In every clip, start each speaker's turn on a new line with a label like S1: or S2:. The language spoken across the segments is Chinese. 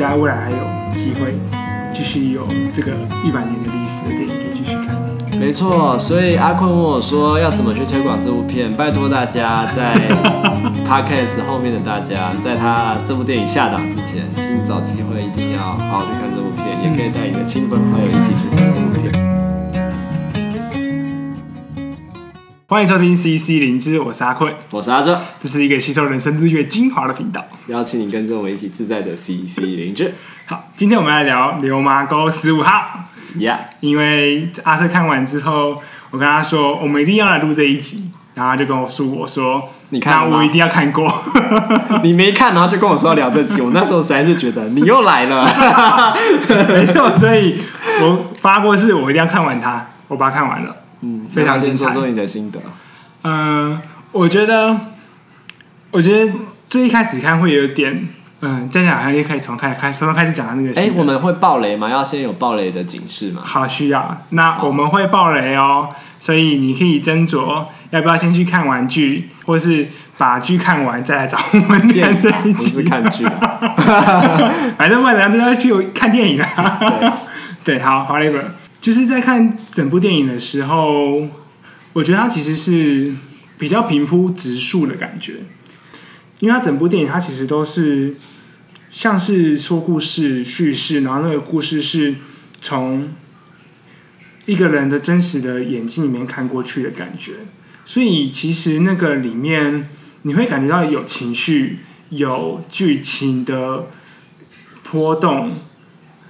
S1: 待未来还有机会继续有这个一百年的历史的电影可以继续看。
S2: 没错，所以阿坤问我说要怎么去推广这部片，拜托大家在 Podcast 后面的大家，在他这部电影下档之前，请找机会一定要好好去看这部片，嗯、也可以带你的亲朋好友一起去
S1: 欢迎收听 CC 灵芝，我是阿坤，
S2: 我是阿哲，
S1: 这是一个吸收人生日月精华的频道，
S2: 邀请你跟着我们一起自在的 CC 灵芝。
S1: 好，今天我们来聊《流麻沟十五号》。
S2: Yeah，
S1: 因为阿哲看完之后，我跟他说我们一定要来录这一集，然后他就跟我说：“我说
S2: 你看，
S1: 我一定要看过。”
S2: 你没看，然后就跟我说要聊这集。我那时候实在是觉得你又来了，
S1: 没错，所以我发过誓，我一定要看完它。我把它看完了。嗯，非常精彩。
S2: 说说你的心得。
S1: 嗯、呃，我觉得，我觉得最一开始看会有点，嗯，这样好像也可以从开开从开始讲的那个。哎，
S2: 我们会爆雷吗？要先有爆雷的警示吗？
S1: 好，需要。那我们会爆雷哦，所以你可以斟酌要不要先去看完剧，或是把剧看完再来找我们看这一集。
S2: 不是看剧，
S1: 反正不管怎样就要去看电影啊。对，对，好，好嘞。就是在看整部电影的时候，我觉得它其实是比较平铺直述的感觉，因为它整部电影它其实都是像是说故事叙事，然后那个故事是从一个人的真实的眼睛里面看过去的感觉，所以其实那个里面你会感觉到有情绪、有剧情的波动，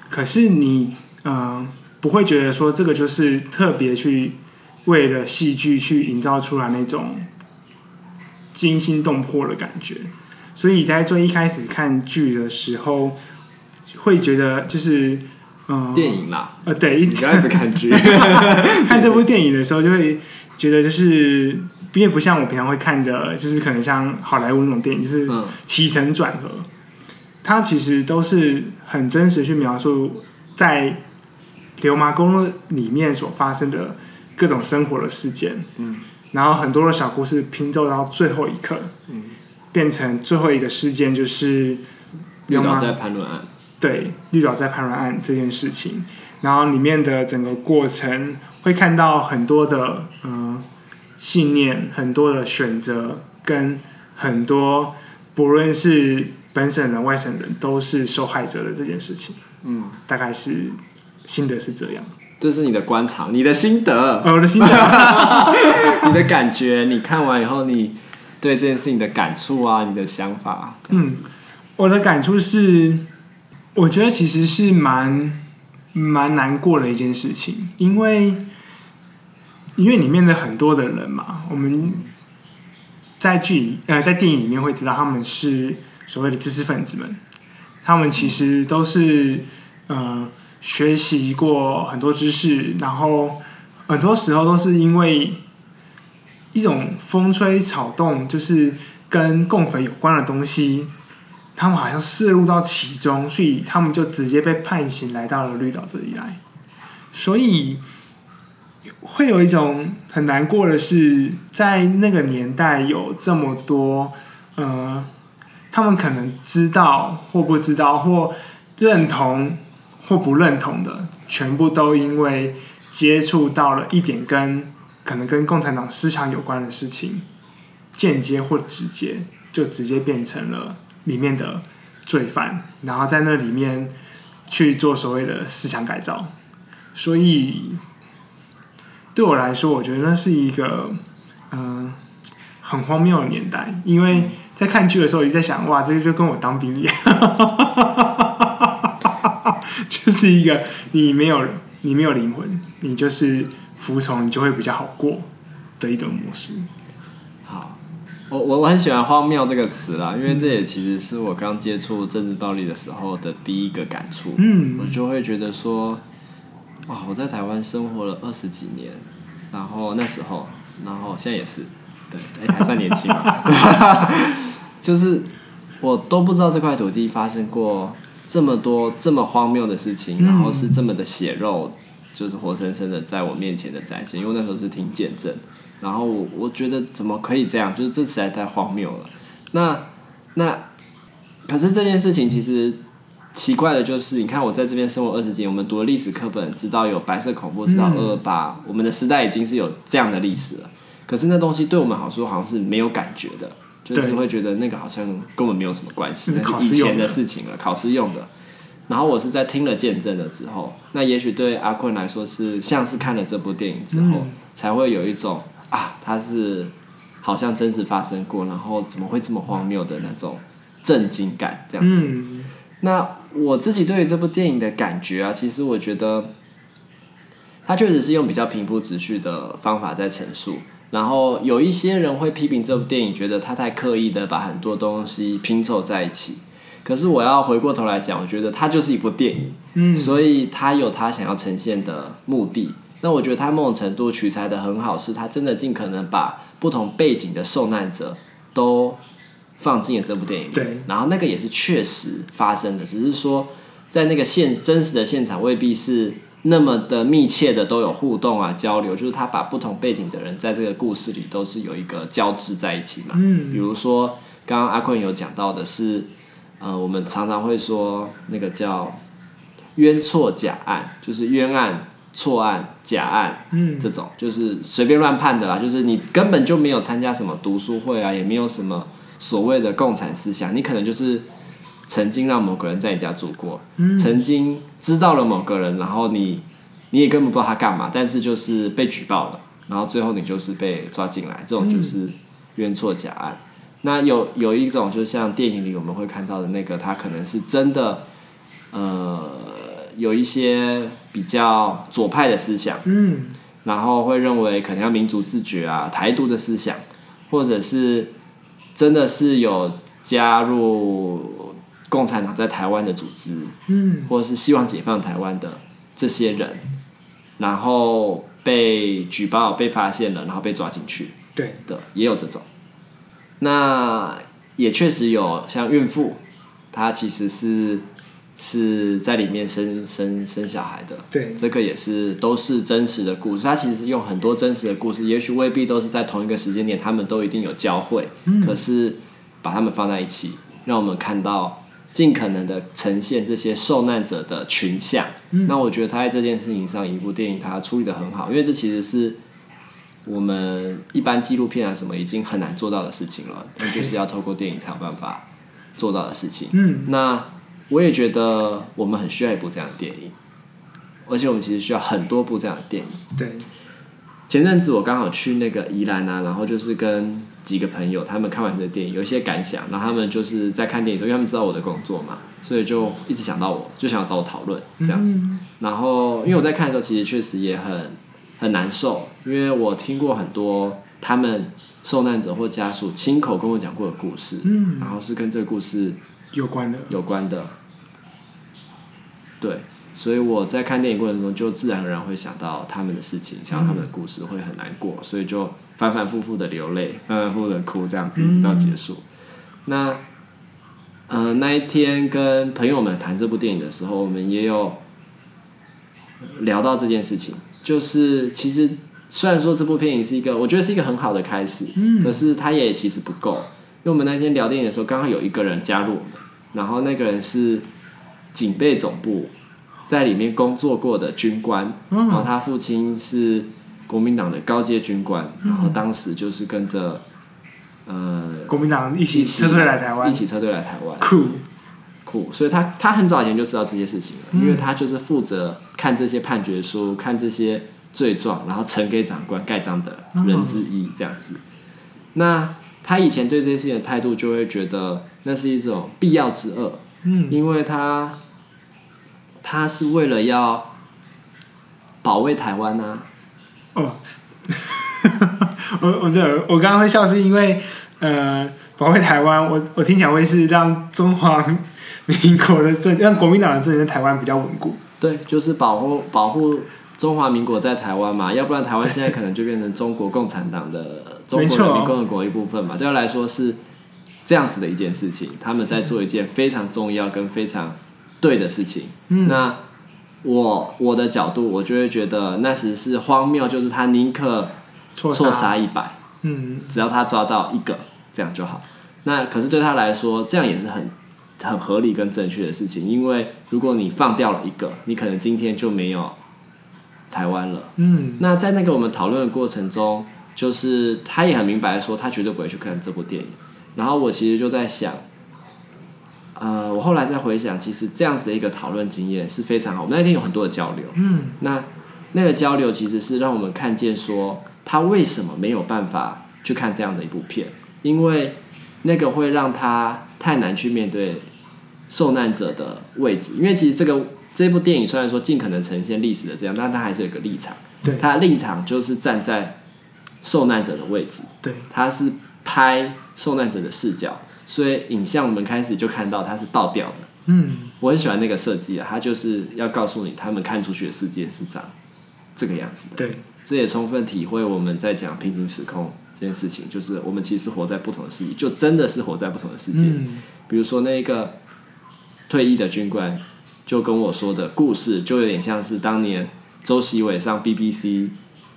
S1: 可是你嗯。不会觉得说这个就是特别去为了戏剧去营造出来那种惊心动魄的感觉，所以在最一开始看剧的时候，会觉得就是嗯，
S2: 电影啦，
S1: 呃，对，一
S2: 开始看剧，
S1: 看这部电影的时候就会觉得就是并不像我平常会看的，就是可能像好莱坞那种电影，就是起承转合，它其实都是很真实去描述在。流麻沟里面所发生的各种生活的事件，嗯，然后很多的小故事拼凑到最后一刻，嗯，变成最后一个事件就是
S2: 绿岛在盘轮案，
S1: 对，绿岛在盘轮案这件事情，然后里面的整个过程会看到很多的嗯信念，很多的选择，跟很多不论是本省人、外省人都是受害者的这件事情，嗯，大概是。心得是这样，
S2: 这是你的观察，你的心得，
S1: 哦、我的心得，
S2: 你的感觉，你看完以后，你对这件事情的感触啊，你的想法。
S1: 嗯，我的感触是，我觉得其实是蛮蛮难过的一件事情，因为因为里面的很多的人嘛，我们在剧呃在电影里面会知道他们是所谓的知识分子们，他们其实都是嗯。呃学习过很多知识，然后很多时候都是因为一种风吹草动，就是跟共匪有关的东西，他们好像涉入到其中，所以他们就直接被判刑来到了绿岛这里来。所以会有一种很难过的是，在那个年代有这么多，呃，他们可能知道或不知道或认同。或不认同的，全部都因为接触到了一点跟可能跟共产党思想有关的事情，间接或直接就直接变成了里面的罪犯，然后在那里面去做所谓的思想改造。所以对我来说，我觉得那是一个嗯、呃、很荒谬的年代，因为在看剧的时候，我一直在想，哇，这个就跟我当兵一样。就是一个你没有你没有灵魂，你就是服从，你就会比较好过的一种模式。
S2: 好，我我我很喜欢“荒谬”这个词啦，因为这也其实是我刚接触政治暴力的时候的第一个感触。嗯，我就会觉得说，哇，我在台湾生活了二十几年，然后那时候，然后现在也是，对，欸、还算年轻嘛，就是我都不知道这块土地发生过。这么多这么荒谬的事情，然后是这么的血肉，就是活生生的在我面前的展现。因为那时候是听见证，然后我我觉得怎么可以这样？就是这实在太荒谬了。那那可是这件事情其实奇怪的就是，你看我在这边生活二十几年，我们读了历史课本知道有白色恐怖，知道二二八，我们的时代已经是有这样的历史了。可是那东西对我们好说，好像是没有感觉的，就是会觉得那个好像根本没有什么关系，
S1: 是
S2: 那是以前的事情了，考试用的。然后我是在听了见证了之后，那也许对阿坤来说是像是看了这部电影之后，嗯、才会有一种啊，他是好像真实发生过，然后怎么会这么荒谬的那种震惊感这样子。嗯、那我自己对于这部电影的感觉啊，其实我觉得，他确实是用比较平铺直叙的方法在陈述。然后有一些人会批评这部电影，觉得他太刻意的把很多东西拼凑在一起。可是我要回过头来讲，我觉得它就是一部电影，嗯，所以它有它想要呈现的目的。那我觉得它某种程度取材的很好，是它真的尽可能把不同背景的受难者都放进了这部电影里。对，然后那个也是确实发生的，只是说在那个现真实的现场未必是那么的密切的都有互动啊交流，就是他把不同背景的人在这个故事里都是有一个交织在一起嘛。嗯，比如说刚刚阿坤有讲到的是。呃，我们常常会说那个叫冤错假案，就是冤案、错案、假案，嗯，这种就是随便乱判的啦。就是你根本就没有参加什么读书会啊，也没有什么所谓的共产思想，你可能就是曾经让某个人在你家住过，嗯，曾经知道了某个人，然后你你也根本不知道他干嘛，但是就是被举报了，然后最后你就是被抓进来，这种就是冤错假案。那有有一种，就像电影里我们会看到的那个，他可能是真的，呃，有一些比较左派的思想，嗯，然后会认为可能要民族自觉啊、台独的思想，或者是真的是有加入共产党在台湾的组织，嗯，或者是希望解放台湾的这些人，然后被举报、被发现了，然后被抓进去，对的，也有这种。那也确实有像孕妇，她其实是是在里面生生生小孩的，对，这个也是都是真实的故事。他其实用很多真实的故事，也许未必都是在同一个时间点，他们都一定有交汇，嗯，可是把他们放在一起，让我们看到尽可能的呈现这些受难者的群像。嗯，那我觉得他在这件事情上，一部电影他处理的很好，因为这其实是。我们一般纪录片啊什么已经很难做到的事情了，那 就是要透过电影才有办法做到的事情。嗯，那我也觉得我们很需要一部这样的电影，而且我们其实需要很多部这样的电影。对，前阵子我刚好去那个宜兰啊，然后就是跟几个朋友他们看完这个电影，有一些感想，然后他们就是在看电影的时候，因为他们知道我的工作嘛，所以就一直想到我，就想要找我讨论这样子。然后因为我在看的时候，其实确实也很。很难受，因为我听过很多他们受难者或家属亲口跟我讲过的故事，嗯，然后是跟这个故事有关的，有关的，对，所以我在看电影过程中就自然而然会想到他们的事情，想到他们的故事，会很难过，所以就反反复复的流泪，反反复复的哭，这样子直到结束。那，嗯、呃，那一天跟朋友们谈这部电影的时候，我们也有聊到这件事情。就是其实虽然说这部电影是一个，我觉得是一个很好的开始，嗯，可是它也其实不够，因为我们那天聊电影的时候，刚好有一个人加入我们，然后那个人是警备总部在里面工作过的军官，然后他父亲是国民党的高阶军官，然后当时就是跟着呃
S1: 国民党一起撤退来台湾，
S2: 一起撤退来台湾，酷。酷，所以他他很早以前就知道这些事情了，因为他就是负责。看这些判决书，看这些罪状，然后呈给长官盖章的人之一，这样子。那他以前对这些事情的态度，就会觉得那是一种必要之恶，嗯，因为他他是为了要保卫台湾呢、啊。哦，
S1: 我我这我刚刚会笑，是因为呃，保卫台湾，我我听起来会是让中华民国的政，让国民党的政权在台湾比较稳固。对，就是保护保护中华民国在台湾嘛，要不然台湾现在可能就变成中国共产党的中国人民共和国一部分嘛。对他来说是这样子的一件事情，他们在做一件非常重要跟非常对的事情。嗯，那我我的角度，我就会觉得那时是荒谬，就是他宁可错杀一百，嗯，只要他抓到一个，这样就好。那可是对他来说，这样也是很。
S2: 很合理跟正确的事情，因为如果你放掉了一个，你可能今天就没有台湾了。
S1: 嗯，
S2: 那在那个我们讨论的过程中，就是他也很明白说，他绝对不会去看这部电影。然后我其实就在想，呃，我后来再回想，其实这样子的一个讨论经验是非常好。我们那天有很多的交流，
S1: 嗯，
S2: 那那个交流其实是让我们看见说，他为什么没有办法去看这样的一部片，因为那个会让他太难去面对。受难者的位置，因为其实这个这部电影虽然说尽可能呈现历史的这样，但它还是有一个立场。
S1: 对，
S2: 它的立场就是站在受难者的位置。
S1: 对，
S2: 它是拍受难者的视角，所以影像我们开始就看到它是倒掉的。
S1: 嗯，
S2: 我很喜欢那个设计啊，它就是要告诉你，他们看出去的世界是长这个样子的。
S1: 对，
S2: 这也充分体会我们在讲平行时空这件事情，就是我们其实活在不同的世界，就真的是活在不同的世界。
S1: 嗯，
S2: 比如说那个。退役的军官就跟我说的故事，就有点像是当年周习伟上 BBC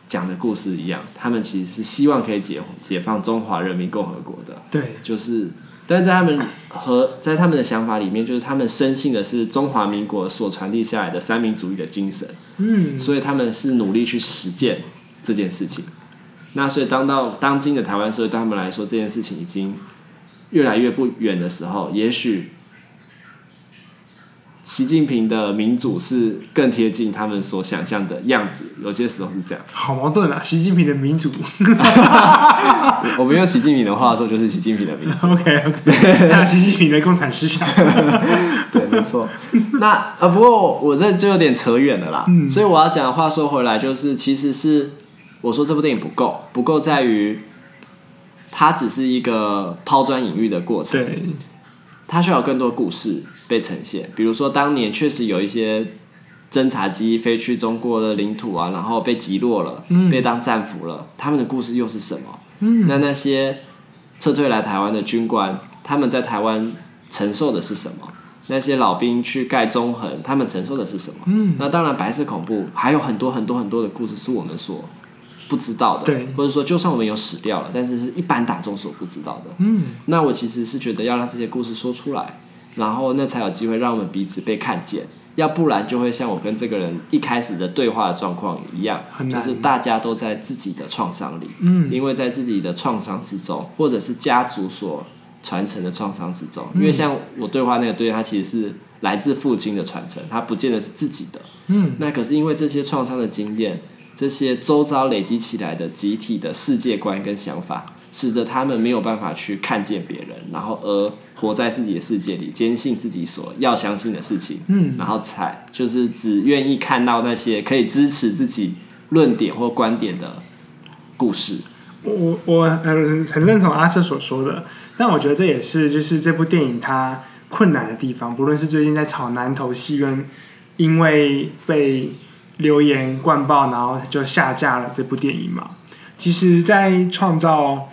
S2: 讲的故事一样。他们其实是希望可以解解放中华人民共和国的。
S1: 对，
S2: 就是，但是在他们和在他们的想法里面，就是他们深信的是中华民国所传递下来的三民主义的精神。
S1: 嗯，
S2: 所以他们是努力去实践这件事情。那所以当到当今的台湾社会对他们来说，这件事情已经越来越不远的时候，也许。习近平的民主是更贴近他们所想象的样子，有些时候是这样。
S1: 好矛盾啊！习近平的民主，
S2: 我们用习近平的话说，就是习近平的民主。
S1: OK OK，那习近平的共产思想，
S2: 对，没错。那啊，不过我这就有点扯远了啦。
S1: 嗯，
S2: 所以我要讲的话说回来，就是其实是我说这部电影不够，不够在于它只是一个抛砖引玉的过程。
S1: 对，
S2: 它需要有更多故事。被呈现，比如说当年确实有一些侦察机飞去中国的领土啊，然后被击落了，
S1: 嗯、
S2: 被当战俘了。他们的故事又是什么？
S1: 嗯、
S2: 那那些撤退来台湾的军官，他们在台湾承受的是什么？那些老兵去盖中横，他们承受的是什么？
S1: 嗯、
S2: 那当然，白色恐怖还有很多很多很多的故事是我们所不知道的，
S1: 对，
S2: 或者说就算我们有死掉了，但是是一般大众所不知道的。
S1: 嗯，
S2: 那我其实是觉得要让这些故事说出来。然后那才有机会让我们彼此被看见，要不然就会像我跟这个人一开始的对话的状况一样，就是大家都在自己的创伤里，
S1: 嗯，
S2: 因为在自己的创伤之中，或者是家族所传承的创伤之中，因为像我对话那个对象，他其实是来自父亲的传承，他不见得是自己的，
S1: 嗯，
S2: 那可是因为这些创伤的经验，这些周遭累积起来的集体的世界观跟想法，使得他们没有办法去看见别人，然后而。活在自己的世界里，坚信自己所要相信的事情，
S1: 嗯，
S2: 然后才就是只愿意看到那些可以支持自己论点或观点的故事。
S1: 我我呃很认同阿瑟所说的，但我觉得这也是就是这部电影它困难的地方。不论是最近在炒南投戏院，因为被留言灌爆，然后就下架了这部电影嘛。其实，在创造。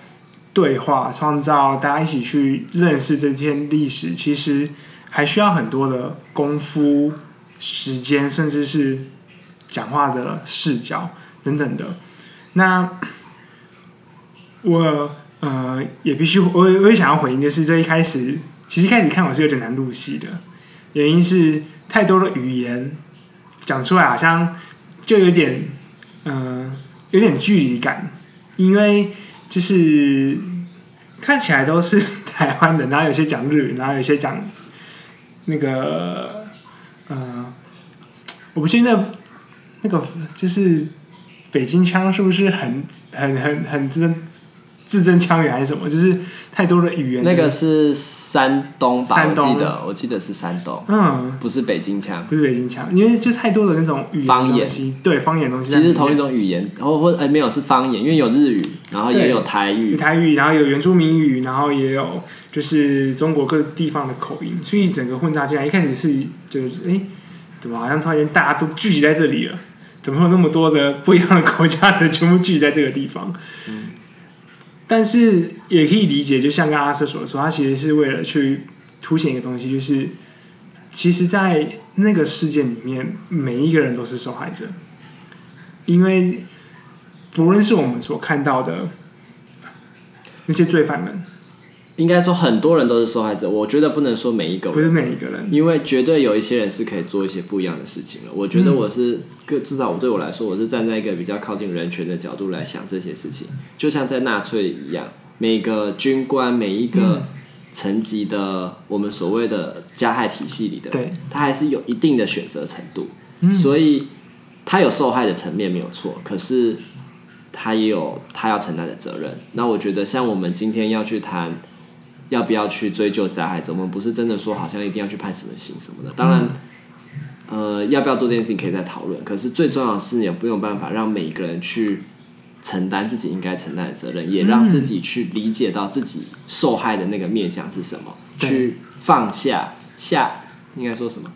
S1: 对话，创造大家一起去认识这件历史，其实还需要很多的功夫、时间，甚至是讲话的视角等等的。那我呃也必须，我我也想要回应，就是这一开始，其实一开始看我是有点难入戏的，原因是太多的语言讲出来，好像就有点嗯、呃、有点距离感，因为。就是看起来都是 台湾的，然后有些讲日语，然后有些讲那个，呃，我不记得那个就是北京腔是不是很很很很真。字正腔圆还是什么？就是太多的语言。
S2: 那个是山东吧？
S1: 山东，
S2: 我记得，我记得是山东。
S1: 嗯，
S2: 不是北京腔，
S1: 不是北京腔，因为就太多的那种语言
S2: 方言，
S1: 对方言东西。
S2: 其实同一种语言，然后或哎没有是方言，因为有日语，然后也有台语，
S1: 台语，然后有原住民语，然后也有就是中国各地方的口音，所以整个混杂进来。一开始是就是哎，怎么好像突然间大家都聚集在这里了？怎么有那么多的不一样的国家的全部聚集在这个地方？嗯。但是也可以理解，就像刚刚阿瑟所说，他其实是为了去凸显一个东西，就是其实，在那个事件里面，每一个人都是受害者，因为不论是我们所看到的那些罪犯们，
S2: 应该说很多人都是受害者。我觉得不能说每一个人，
S1: 不是每一个人，
S2: 因为绝对有一些人是可以做一些不一样的事情的。我觉得我是，嗯、至少我对我来说，我是站在一个比较靠近人权的角度来想这些事情。就像在纳粹一样，每个军官，每一个层级的我们所谓的加害体系里的，
S1: 对，
S2: 他还是有一定的选择程度。嗯、所以他有受害的层面没有错，可是他也有他要承担的责任。那我觉得，像我们今天要去谈。要不要去追究加害者？我们不是真的说好像一定要去判什么刑什么的。当然，呃，要不要做这件事情可以再讨论。可是最重要的是，你也不用办法让每一个人去承担自己应该承担的责任，也让自己去理解到自己受害的那个面向是什么，去放下下应该说什么？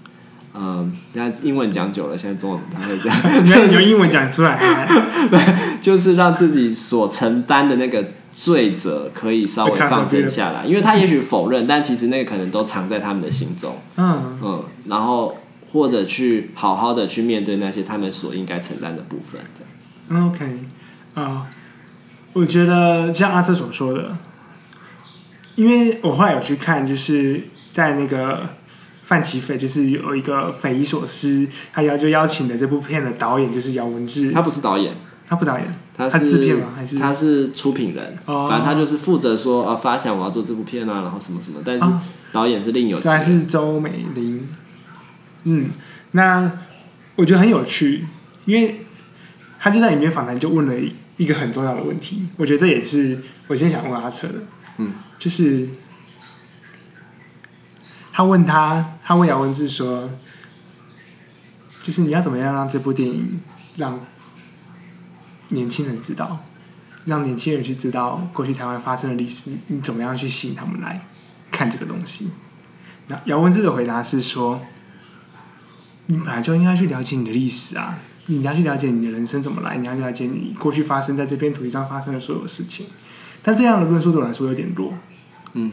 S2: 嗯，那英文讲久了，现在中文不太会讲，
S1: 你要用英文讲出来，
S2: 就是让自己所承担的那个。罪责可以稍微放松下来，因为他也许否认，但其实那个可能都藏在他们的心中。嗯嗯，然后或者去好好的去面对那些他们所应该承担的部分。
S1: OK，啊，我觉得像阿瑟所说的，因为我后来有去看，就是在那个范奇斐，就是有一个匪夷所思，他要就邀请的这部片的导演就是姚文智，
S2: 他不是导演。
S1: 他不导演，
S2: 他是
S1: 制片吗？还是
S2: 他是出品人？哦、反正他就是负责说啊，发想我要做这部片啊，然后什么什么。但是导演是另有其人。
S1: 还是周美玲。嗯，那我觉得很有趣，因为他就在里面访谈就问了一个很重要的问题。我觉得这也是我今天想问阿车的。嗯，就是他问他，他问姚文志说，就是你要怎么样让这部电影让。年轻人知道，让年轻人去知道过去台湾发生的历史，你怎么样去吸引他们来看这个东西？那姚文智的回答是说：“你本来就应该去了解你的历史啊，你要去了解你的人生怎么来，你要去了解你过去发生在这片土地上发生的所有事情。”但这样的论述对我来说有点弱，嗯，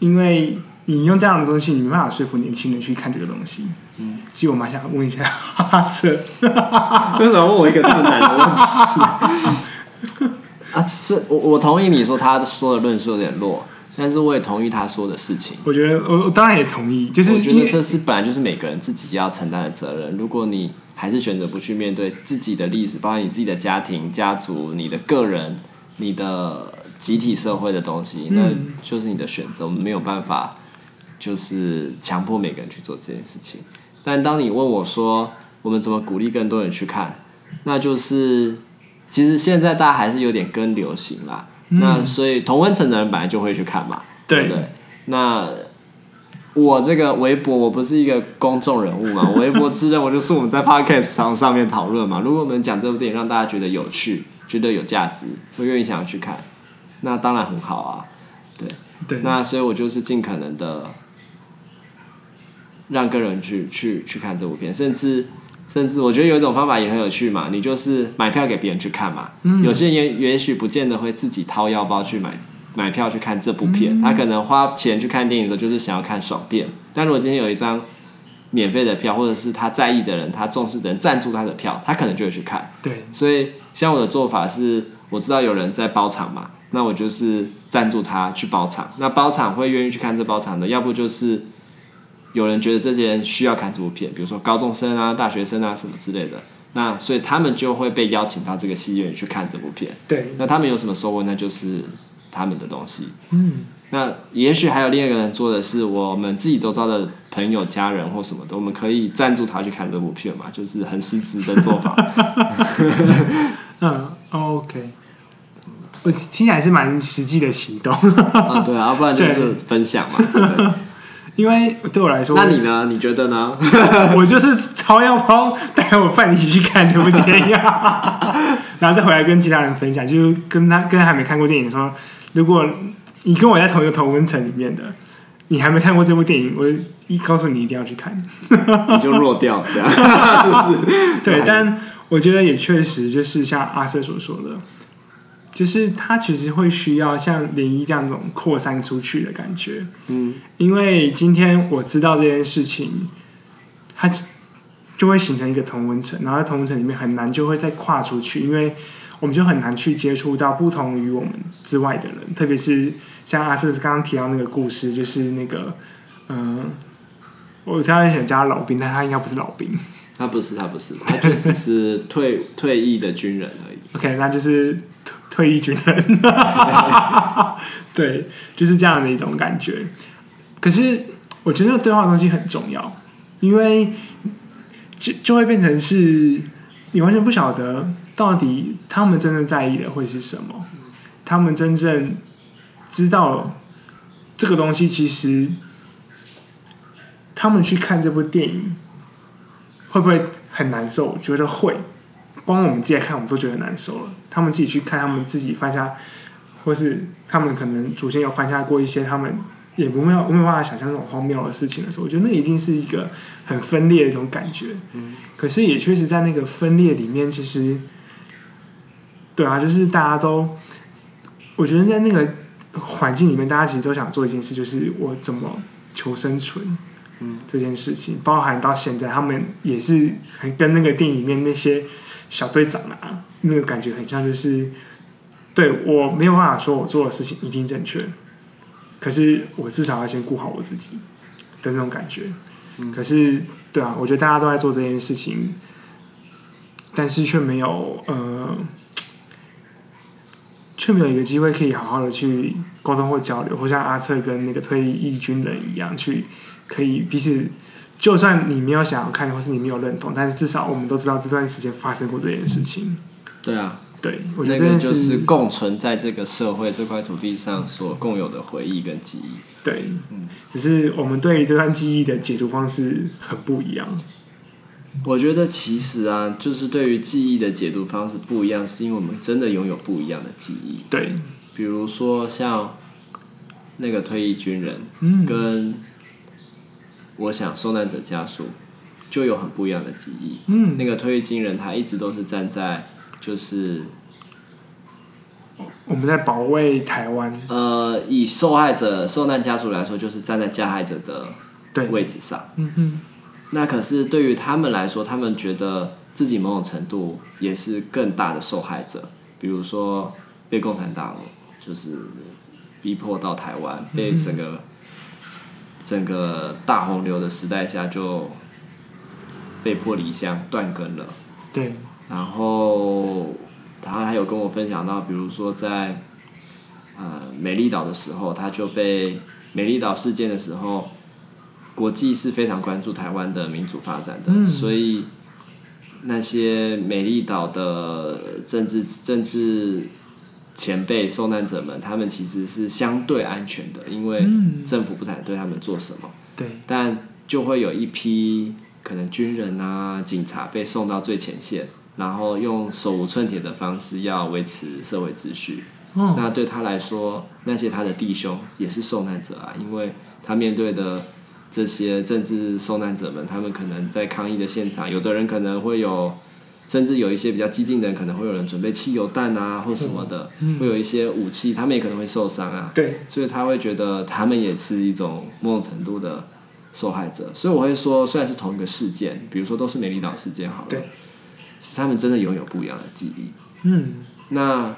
S1: 因为你用这样的东西，你没办法说服年轻人去看这个东西。嗯，其实我蛮想问一下阿车，为
S2: 什么问我一个这么难的问题？啊，是我我同意你说他说的论述有点弱，但是我也同意他说的事情。
S1: 我觉得我我当然也同意，就是
S2: 我觉得这是本来就是每个人自己要承担的责任。如果你还是选择不去面对自己的历史，包括你自己的家庭、家族、你的个人、你的集体社会的东西，那就是你的选择，我们没有办法。就是强迫每个人去做这件事情，但当你问我说我们怎么鼓励更多人去看，那就是其实现在大家还是有点跟流行啦。嗯、那所以同温层的人本来就会去看嘛，对不对？那我这个微博我不是一个公众人物嘛，我微博自认我就是我们在 Podcast 上上面讨论嘛。如果我们讲这部电影让大家觉得有趣，觉得有价值，会愿意想要去看，那当然很好啊。对，对，那所以我就是尽可能的。让个人去去去看这部片，甚至甚至我觉得有一种方法也很有趣嘛，你就是买票给别人去看嘛。嗯、有些人也也许不见得会自己掏腰包去买买票去看这部片，嗯、他可能花钱去看电影的时候就是想要看爽片。但如果今天有一张免费的票，或者是他在意的人、他重视的人赞助他的票，他可能就会去看。
S1: 对，
S2: 所以像我的做法是，我知道有人在包场嘛，那我就是赞助他去包场。那包场会愿意去看这包场的，要不就是。有人觉得这些人需要看这部片，比如说高中生啊、大学生啊什么之类的，那所以他们就会被邀请到这个戏院去看这部片。
S1: 对，
S2: 那他们有什么收获？那就是他们的东西。嗯，那也许还有另一个人做的是，我们自己周遭的朋友、家人或什么的，我们可以赞助他去看这部片嘛，就是很失职的做法。
S1: 嗯，OK，我听起来是蛮实际的行动。
S2: 啊，对啊，要不然就是分享嘛，对不对？
S1: 因为对我来说，
S2: 那你呢？你觉得呢？
S1: 我就是超要包带我伴一起去看这部电影，然后再回来跟其他人分享，就是跟他跟他还没看过电影说，如果你跟我在同一个同温层里面的，你还没看过这部电影，我一告诉你一定要去看，
S2: 你就弱掉这样？
S1: 对，但我觉得也确实就是像阿瑟所说的。就是他其实会需要像涟漪这样种扩散出去的感觉，嗯，因为今天我知道这件事情，它就会形成一个同温层，然后在同温层里面很难就会再跨出去，因为我们就很难去接触到不同于我们之外的人，特别是像阿瑟刚刚提到那个故事，就是那个嗯、呃，我刚才想叫他老兵，但他应该不是老兵。
S2: 他不是，他不是，他就只是退退役的军人而已。
S1: OK，那就是退退役军人。对，就是这样的一种感觉。可是我觉得对话东西很重要，因为就就会变成是你完全不晓得到底他们真正在意的会是什么，他们真正知道这个东西，其实他们去看这部电影。会不会很难受？觉得会。光我们自己来看，我们都觉得难受了。他们自己去看，他们自己犯下，或是他们可能祖先有犯下过一些，他们也不没有没有办法想象那种荒谬的事情的时候，我觉得那一定是一个很分裂的一种感觉。嗯。可是也确实在那个分裂里面，其实，对啊，就是大家都，我觉得在那个环境里面，大家其实都想做一件事，就是我怎么求生存。嗯这件事情包含到现在，他们也是很跟那个电影里面那些小队长啊，那个感觉很像，就是对我没有办法说我做的事情一定正确，可是我至少要先顾好我自己的那种感觉。可是，对啊，我觉得大家都在做这件事情，但是却没有呃，却没有一个机会可以好好的去沟通或交流，或像阿策跟那个退役军人一样去。可以彼此，就算你没有想要看，或是你没有认同，但是至少我们都知道这段时间发生过这件事情。
S2: 对啊，
S1: 对，
S2: 我觉得这就是共存在这个社会这块土地上所共有的回忆跟记忆。
S1: 对，嗯，只是我们对于这段记忆的解读方式很不一样。
S2: 我觉得其实啊，就是对于记忆的解读方式不一样，是因为我们真的拥有不一样的记忆。
S1: 对，
S2: 比如说像那个退役军人，嗯，跟。我想受难者家属就有很不一样的记忆。嗯，那个退役军人他一直都是站在就是
S1: 我们在保卫台湾。
S2: 呃，以受害者受难家属来说，就是站在加害者的位置上。嗯哼。那可是对于他们来说，他们觉得自己某种程度也是更大的受害者。比如说被共产党就是逼迫到台湾，被整个。整个大洪流的时代下，就被迫离乡断根了。
S1: 对。
S2: 然后他还有跟我分享到，比如说在呃美丽岛的时候，他就被美丽岛事件的时候，国际是非常关注台湾的民主发展的，嗯、所以那些美丽岛的政治政治。前辈受难者们，他们其实是相对安全的，因为政府不太对他们做什么。
S1: 对。
S2: 但就会有一批可能军人啊、警察被送到最前线，然后用手无寸铁的方式要维持社会秩序。哦。那对他来说，那些他的弟兄也是受难者啊，因为他面对的这些政治受难者们，他们可能在抗议的现场，有的人可能会有。甚至有一些比较激进的人，可能会有人准备汽油弹啊，或什么的，嗯、会有一些武器，他们也可能会受伤啊。
S1: 对，所
S2: 以他会觉得他们也是一种某种程度的受害者。所以我会说，虽然是同一个事件，比如说都是美丽岛事件，好了，是他们真的拥有不一样的记忆。嗯，那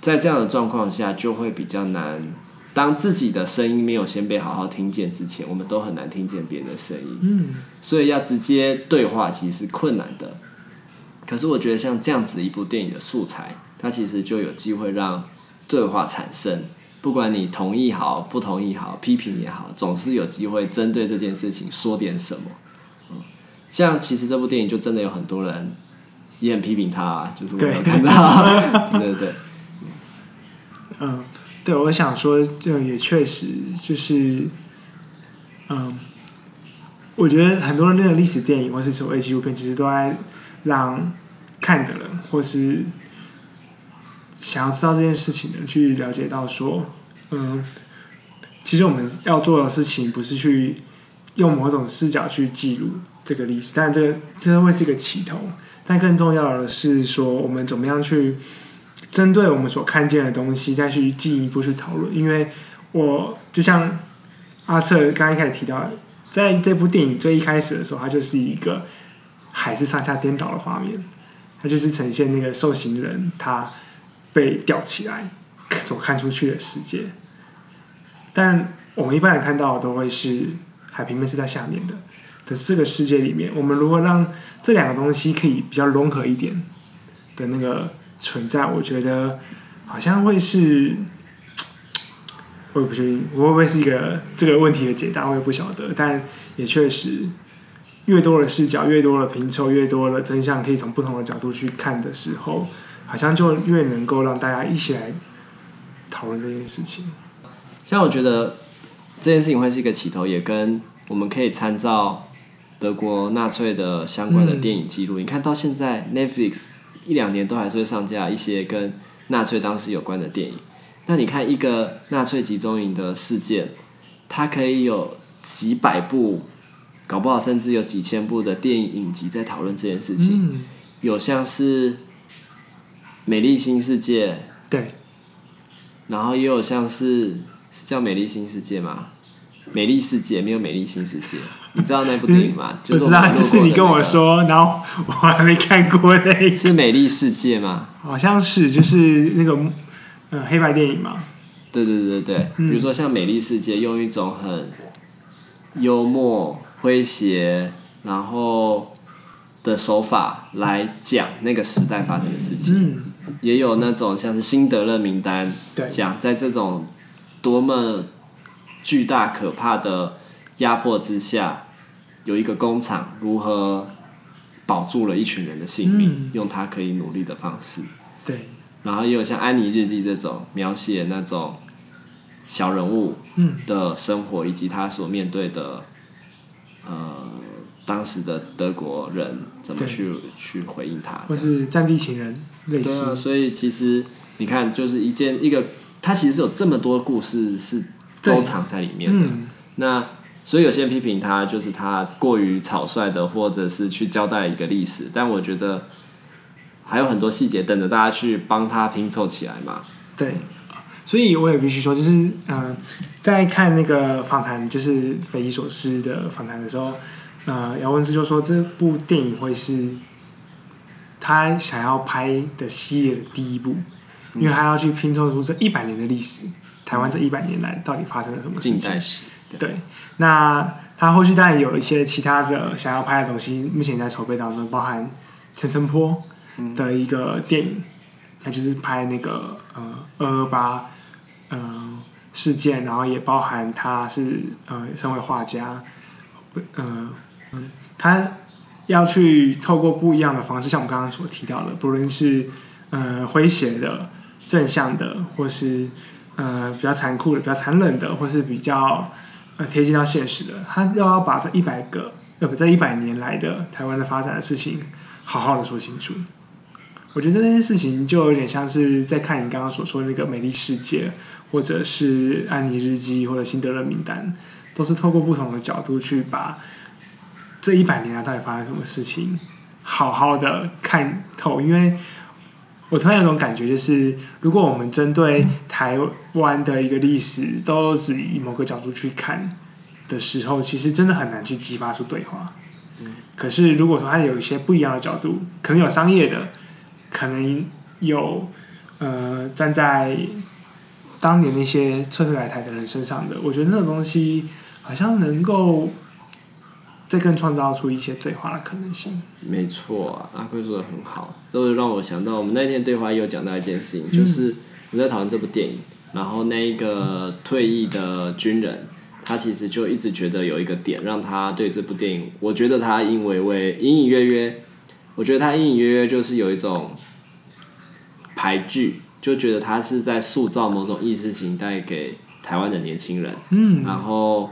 S2: 在这样的状况下，就会比较难。当自己的声音没有先被好好听见之前，我们都很难听见别人的声音。嗯，所以要直接对话其实是困难的。可是我觉得像这样子一部电影的素材，它其实就有机会让对话产生。不管你同意好、不同意好、批评也好，总是有机会针对这件事情说点什么。嗯，像其实这部电影就真的有很多人也很批评他，就是我有看到，对 对对，
S1: 嗯。对，我想说，这也确实就是，嗯，我觉得很多人那个历史电影或是所谓纪录片，其实都在让看的人或是想要知道这件事情的去了解到说，嗯，其实我们要做的事情不是去用某种视角去记录这个历史，但这个这会是一个起头，但更重要的是说，我们怎么样去。针对我们所看见的东西，再去进一步去讨论。因为我就像阿策刚刚一开始提到，在这部电影最一开始的时候，它就是一个海是上下颠倒的画面，它就是呈现那个受刑人他被吊起来，所看出去的世界。但我们一般人看到的都会是海平面是在下面的，可是这个世界里面，我们如何让这两个东西可以比较融合一点的那个存在？我觉得好像会是，我也不确定我会不会是一个这个问题的解答，我也不晓得。但也确实，越多的视角，越多的拼凑，越多的真相，可以从不同的角度去看的时候，好像就越能够让大家一起来讨论这件事情。
S2: 像我觉得这件事情会是一个起头，也跟我们可以参照德国纳粹的相关的电影记录。嗯、你看到现在 Netflix 一两年都还是会上架一些跟纳粹当时有关的电影。那你看一个纳粹集中营的事件，它可以有几百部，搞不好甚至有几千部的电影影集在讨论这件事情。嗯、有像是《美丽新世界》，
S1: 对，
S2: 然后也有像是。是叫《美丽新世界》吗？美丽世界没有《美丽新世界》，你知道那部电影吗？
S1: 不知道，就是你跟我说，然后我还没看过嘞。
S2: 是《美丽世界》吗？
S1: 好像是，就是那个呃黑白电影嘛。
S2: 对对对对，比如说像《美丽世界》，用一种很幽默、诙谐，然后的手法来讲那个时代发生的事情。嗯。也有那种像是《辛德勒名单》，讲在这种。多么巨大可怕的压迫之下，有一个工厂如何保住了一群人的性命，嗯、用他可以努力的方式。
S1: 对。
S2: 然后也有像《安妮日记》这种描写那种小人物的生活，以及他所面对的呃当时的德国人怎么去去回应他，
S1: 或是战地情人类似。
S2: 对啊，所以其实你看，就是一件一个。它其实有这么多故事是都藏在里面的，嗯、那所以有些人批评他，就是他过于草率的，或者是去交代一个历史，但我觉得还有很多细节等着大家去帮他拼凑起来嘛。
S1: 对，所以我也必须说，就是嗯、呃，在看那个访谈，就是匪夷所思的访谈的时候，呃，姚文智就说这部电影会是他想要拍的系列的第一部。因为他要去拼凑出这一百年的历史，台湾这一百年来到底发生了什么事情？
S2: 近代史。
S1: 对，那他后续当然有一些其他的想要拍的东西，目前在筹备当中，包含陈澄波的一个电影，他就是拍那个呃二二八呃事件，然后也包含他是呃身为画家，呃嗯，他要去透过不一样的方式，像我们刚刚所提到的，不论是呃诙谐的。正向的，或是呃比较残酷的、比较残忍的，或是比较贴近到现实的，他要要把这一百个，呃不，这一百年来的台湾的发展的事情，好好的说清楚。我觉得这件事情就有点像是在看你刚刚所说的那个《美丽世界》，或者是《安妮日记》或者《辛德勒名单》，都是透过不同的角度去把这一百年来到底发生什么事情，好好的看透，因为。我突然有种感觉，就是如果我们针对台湾的一个历史都只以某个角度去看的时候，其实真的很难去激发出对话。可是如果说它有一些不一样的角度，可能有商业的，可能有呃站在当年那些撤退来台的人身上的，我觉得那个东西好像能够。再更创造出一些对话的可能性。
S2: 没错啊，阿坤说的很好，这就让我想到我们那天对话也有讲到一件事情，嗯、就是我们在讨论这部电影，然后那一个退役的军人，他其实就一直觉得有一个点让他对这部电影，我觉得他隐隐约约、隐隐约约，我觉得他隐隐约约就是有一种排拒，就觉得他是在塑造某种意识形态给台湾的年轻人，嗯，然后。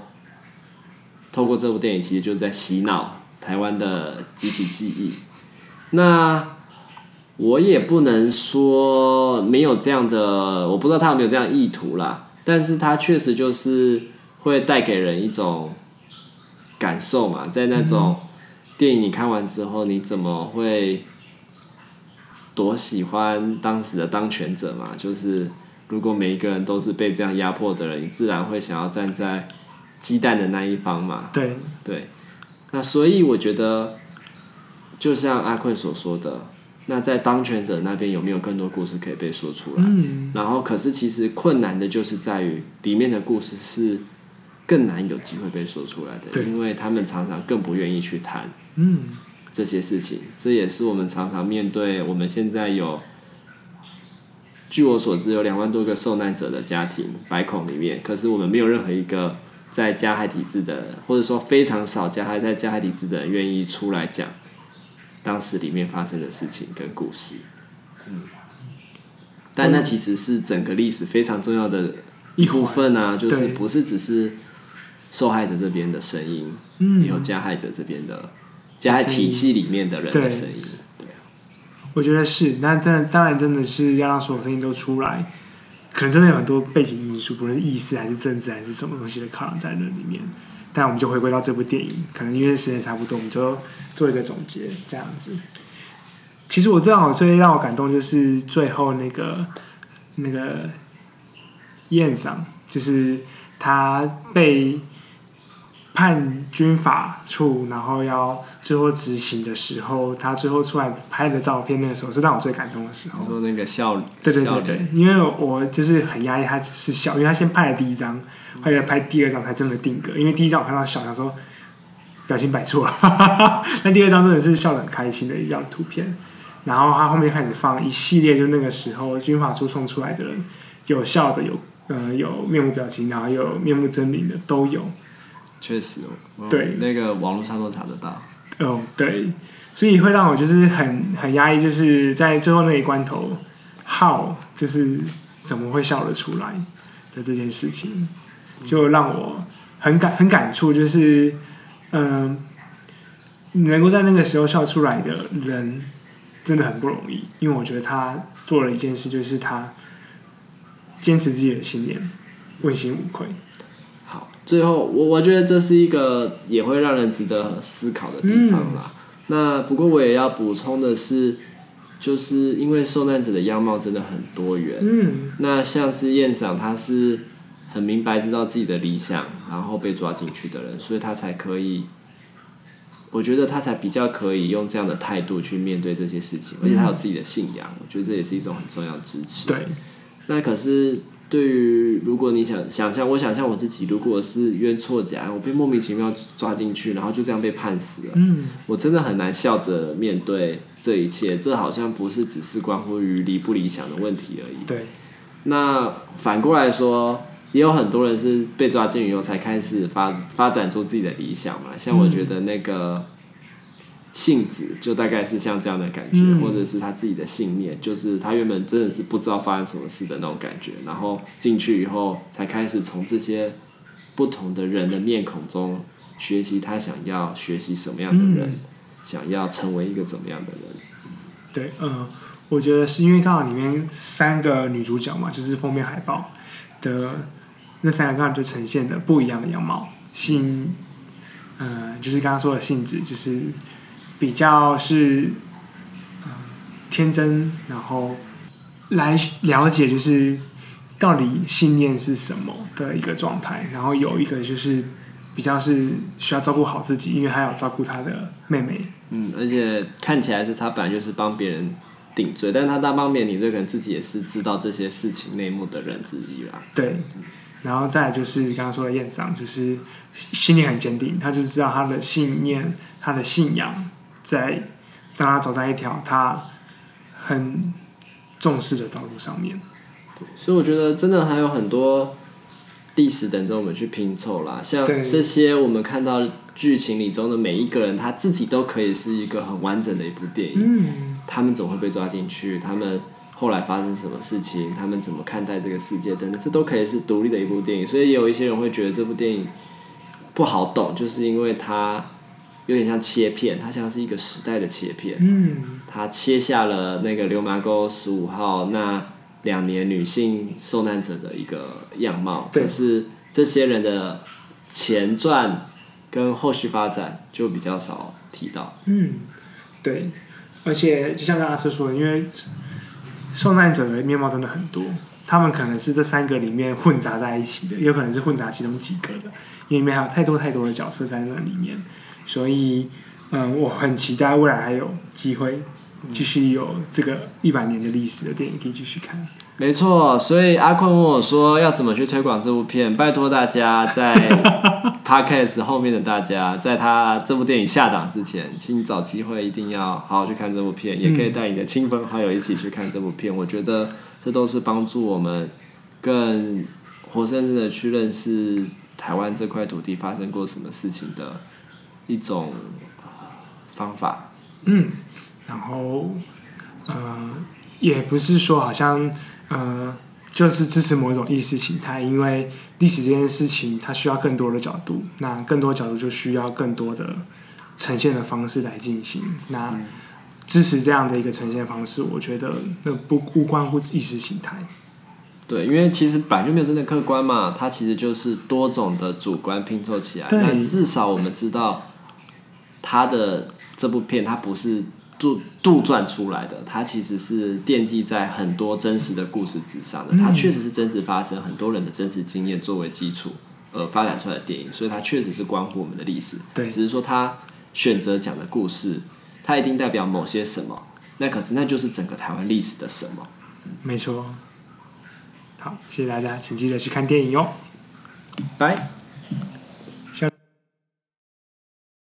S2: 透过这部电影，其实就是在洗脑台湾的集体记忆。那我也不能说没有这样的，我不知道他有没有这样意图啦。但是他确实就是会带给人一种感受嘛，在那种电影你看完之后，你怎么会多喜欢当时的当权者嘛？就是如果每一个人都是被这样压迫的人，你自然会想要站在。鸡蛋的那一方嘛，
S1: 对
S2: 对，那所以我觉得，就像阿坤所说的，那在当权者那边有没有更多故事可以被说出来？
S1: 嗯，
S2: 然后可是其实困难的就是在于里面的故事是更难有机会被说出来的，因为他们常常更不愿意去谈
S1: 嗯
S2: 这些事情。这也是我们常常面对。我们现在有，据我所知有两万多个受难者的家庭，百孔里面，可是我们没有任何一个在加害体制的，或者说非常少加害在加害体制的人愿意出来讲。当时里面发生的事情跟故事，嗯，但那其实是整个历史非常重要的一部分啊，就是不是只是受害者这边的声音，嗯，有加害者这边的加害体系里面的人的声音，对，对，
S1: 我觉得是，那但当然真的是要让所有声音都出来，可能真的有很多背景因素，不论是意识还是政治还是什么东西的考量在那里面。但我们就回归到这部电影，可能因为时间差不多，我们就做一个总结，这样子。其实我最好最让我感动就是最后那个那个宴上，就是他被判军法处，然后要最后执行的时候，他最后出来拍的照片，那个时候是让我最感动的时候。
S2: 说那个笑，
S1: 对对对对，因为我就是很压抑，他是笑，因为他先拍了第一张。后来拍第二张才真的定格，因为第一张我看到笑，想说表情摆错了，那第二张真的是笑得很开心的一张图片。然后他后面开始放一系列，就那个时候军法处送出来的人，有笑的，有呃有面无表情，然后有面目狰狞的都有。
S2: 确实，
S1: 对，
S2: 那个网络上都查得到。
S1: 哦，对，所以会让我就是很很压抑，就是在最后那一关头，How 就是怎么会笑得出来的这件事情。就让我很感很感触，就是嗯、呃，能够在那个时候笑出来的人真的很不容易，因为我觉得他做了一件事，就是他坚持自己的信念，问心无愧。
S2: 好，最后我我觉得这是一个也会让人值得思考的地方啦。嗯、那不过我也要补充的是，就是因为受难者的样貌真的很多元，
S1: 嗯，
S2: 那像是燕桑，他是。很明白知道自己的理想，然后被抓进去的人，所以他才可以，我觉得他才比较可以用这样的态度去面对这些事情，而且他有自己的信仰，我觉得这也是一种很重要的支持。
S1: 对。
S2: 那可是对于如果你想想象，我想象我自己，如果是冤错假，我被莫名其妙抓进去，然后就这样被判死了，
S1: 嗯，
S2: 我真的很难笑着面对这一切。这好像不是只是关乎于理不理想的问题而已。
S1: 对。
S2: 那反过来说。也有很多人是被抓进以后才开始发发展出自己的理想嘛，像我觉得那个杏子就大概是像这样的感觉，或者是他自己的信念，就是他原本真的是不知道发生什么事的那种感觉，然后进去以后才开始从这些不同的人的面孔中学习他想要学习什么样的人，想要成为一个怎么样的人。
S1: 对，嗯，我觉得是因为刚好里面三个女主角嘛，就是封面海报的。那三个刚好就呈现的不一样的样貌，性，嗯、呃，就是刚刚说的性质，就是比较是，呃，天真，然后来了解就是到底信念是什么的一个状态，然后有一个就是比较是需要照顾好自己，因为他要照顾他的妹妹。
S2: 嗯，而且看起来是他本来就是帮别人顶罪，但是他当帮别人顶罪，可能自己也是知道这些事情内幕的人之一啦。
S1: 对。然后再来就是刚刚说的燕桑，就是信念很坚定，他就知道他的信念、他的信仰在让他走在一条他很重视的道路上面。
S2: 所以我觉得真的还有很多历史等着我们去拼凑啦，像这些我们看到剧情里中的每一个人，他自己都可以是一个很完整的一部电影。
S1: 嗯，
S2: 他们总会被抓进去，他们。后来发生什么事情，他们怎么看待这个世界等等，这都可以是独立的一部电影。所以也有一些人会觉得这部电影不好懂，就是因为它有点像切片，它像是一个时代的切片。
S1: 嗯，
S2: 它切下了那个流麻沟十五号那两年女性受难者的一个样貌，可是这些人的前传跟后续发展就比较少提到。
S1: 嗯，对，而且就像刚刚阿车说的，因为。受难者的面貌真的很多，他们可能是这三个里面混杂在一起的，也有可能是混杂其中几个的，因为里面还有太多太多的角色在那里面，所以，嗯，我很期待未来还有机会继续有这个一百年的历史的电影可以继续看。
S2: 没错，所以阿坤问我说要怎么去推广这部片，拜托大家在 Podcast 后面的大家，在他这部电影下档之前，请找机会一定要好好去看这部片，也可以带你的亲朋好友一起去看这部片。我觉得这都是帮助我们更活生生的去认识台湾这块土地发生过什么事情的一种方法。
S1: 嗯，然后，呃，也不是说好像。呃，就是支持某一种意识形态，因为历史这件事情它需要更多的角度，那更多角度就需要更多的呈现的方式来进行。那支持这样的一个呈现方式，我觉得那不无关乎意识形态。
S2: 对，因为其实本来就没有真的客观嘛，它其实就是多种的主观拼凑起来。但至少我们知道，他的这部片它不是。杜杜撰出来的，它其实是奠基在很多真实的故事之上的。它确实是真实发生，很多人的真实经验作为基础而发展出来的电影，所以它确实是关乎我们的历史。
S1: 对，
S2: 只是说他选择讲的故事，它一定代表某些什么。那可是那就是整个台湾历史的什么？
S1: 没错。好，谢谢大家，请记得去看电影哦。
S2: 拜。